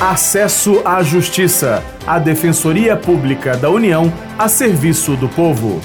Acesso à Justiça, a Defensoria Pública da União a serviço do povo.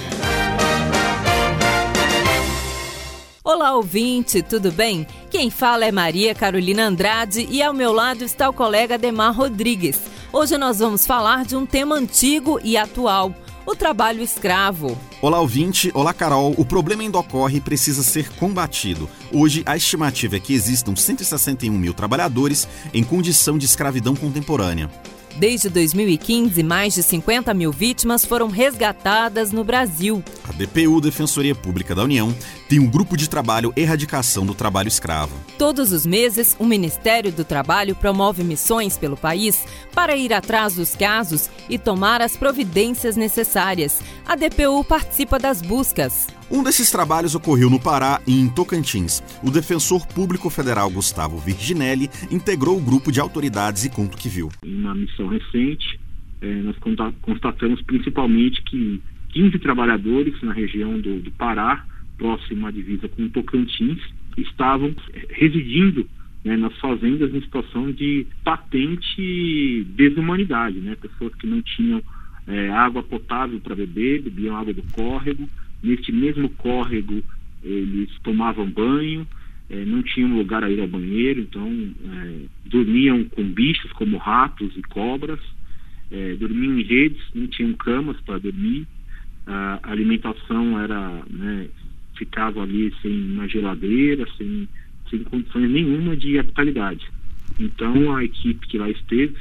Olá, ouvinte, tudo bem? Quem fala é Maria Carolina Andrade e ao meu lado está o colega Demar Rodrigues. Hoje nós vamos falar de um tema antigo e atual o trabalho escravo. Olá, ouvinte. Olá, Carol. O problema ainda ocorre e precisa ser combatido. Hoje, a estimativa é que existam 161 mil trabalhadores em condição de escravidão contemporânea. Desde 2015, mais de 50 mil vítimas foram resgatadas no Brasil. A DPU, Defensoria Pública da União, tem um grupo de trabalho Erradicação do Trabalho Escravo. Todos os meses, o Ministério do Trabalho promove missões pelo país para ir atrás dos casos e tomar as providências necessárias. A DPU participa das buscas. Um desses trabalhos ocorreu no Pará e em Tocantins. O defensor público federal Gustavo Virginelli integrou o grupo de autoridades e conta o que viu. Uma missão recente, eh, nós constatamos principalmente que 15 trabalhadores na região do, do Pará, próximo à divisa com Tocantins, estavam eh, residindo né, nas fazendas em situação de patente desumanidade, né, pessoas que não tinham é, água potável para beber, bebiam água do córrego, neste mesmo córrego eles tomavam banho, é, não tinham lugar a ir ao banheiro, então é, dormiam com bichos como ratos e cobras, dormiam em redes, não tinham camas para dormir, a alimentação era, né, ficava ali sem uma geladeira, sem, sem condições nenhuma de habitabilidade. Então a equipe que lá esteve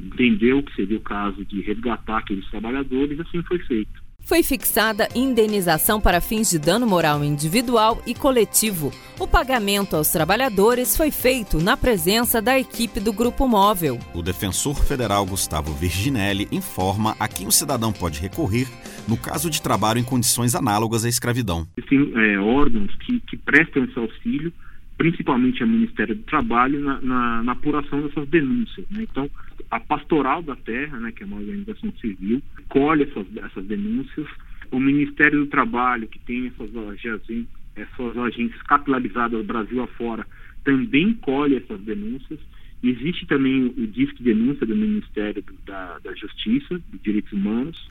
entendeu que seria o caso de resgatar aqueles trabalhadores, assim foi feito. Foi fixada indenização para fins de dano moral individual e coletivo. O pagamento aos trabalhadores foi feito na presença da equipe do Grupo Móvel. O defensor federal Gustavo Virginelli informa a quem o cidadão pode recorrer no caso de trabalho em condições análogas à escravidão. Existem é, órgãos que, que prestam esse auxílio principalmente ao Ministério do Trabalho, na, na, na apuração dessas denúncias. Né? Então, a Pastoral da Terra, né, que é uma organização civil, colhe essas, essas denúncias. O Ministério do Trabalho, que tem essas agências, essas agências capilarizadas Brasil afora, também colhe essas denúncias. Existe também o Disque Denúncia do Ministério da, da Justiça, de Direitos Humanos.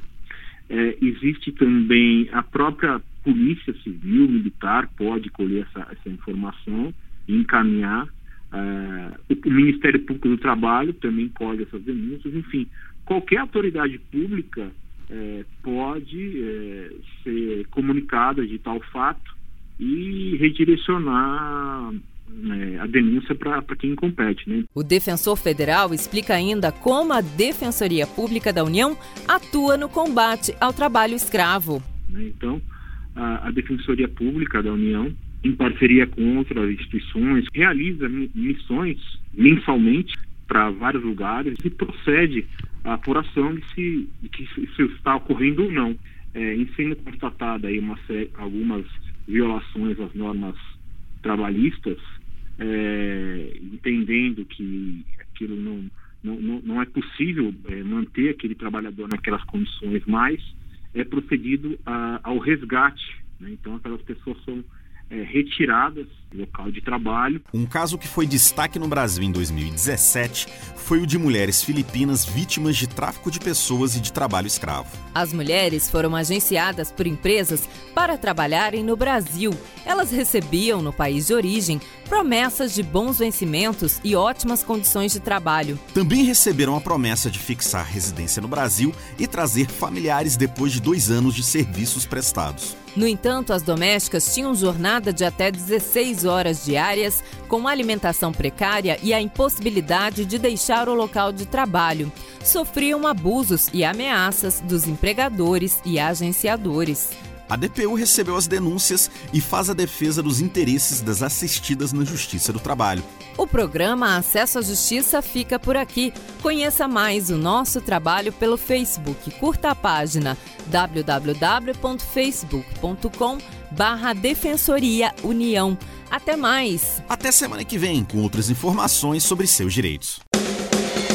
É, existe também a própria polícia civil, militar, pode colher essa, essa informação e encaminhar. Uh, o Ministério Público do Trabalho também colhe essas denúncias. Enfim, qualquer autoridade pública uh, pode uh, ser comunicada de tal fato e redirecionar a denúncia para quem compete. Né? O defensor federal explica ainda como a Defensoria Pública da União atua no combate ao trabalho escravo. Né, então, a, a Defensoria Pública da União, em parceria com outras instituições, realiza missões mensalmente para vários lugares e procede à apuração de se, de que isso está ocorrendo ou não. É, em sendo constatada aí uma, algumas violações às normas trabalhistas, é, entendendo que aquilo não, não, não é possível é, manter aquele trabalhador naquelas condições mais, é procedido a, ao resgate. Né? Então, aquelas pessoas são é, retiradas do local de trabalho. Um caso que foi destaque no Brasil em 2017 foi o de mulheres filipinas vítimas de tráfico de pessoas e de trabalho escravo. As mulheres foram agenciadas por empresas para trabalharem no Brasil. Elas recebiam, no país de origem, promessas de bons vencimentos e ótimas condições de trabalho. Também receberam a promessa de fixar residência no Brasil e trazer familiares depois de dois anos de serviços prestados. No entanto, as domésticas tinham jornada de até 16 horas diárias, com alimentação precária e a impossibilidade de deixar o local de trabalho. Sofriam abusos e ameaças dos empregadores e agenciadores. A DPU recebeu as denúncias e faz a defesa dos interesses das assistidas na Justiça do Trabalho. O programa Acesso à Justiça fica por aqui. Conheça mais o nosso trabalho pelo Facebook. Curta a página www.facebook.com barra Defensoria União. Até mais! Até semana que vem com outras informações sobre seus direitos.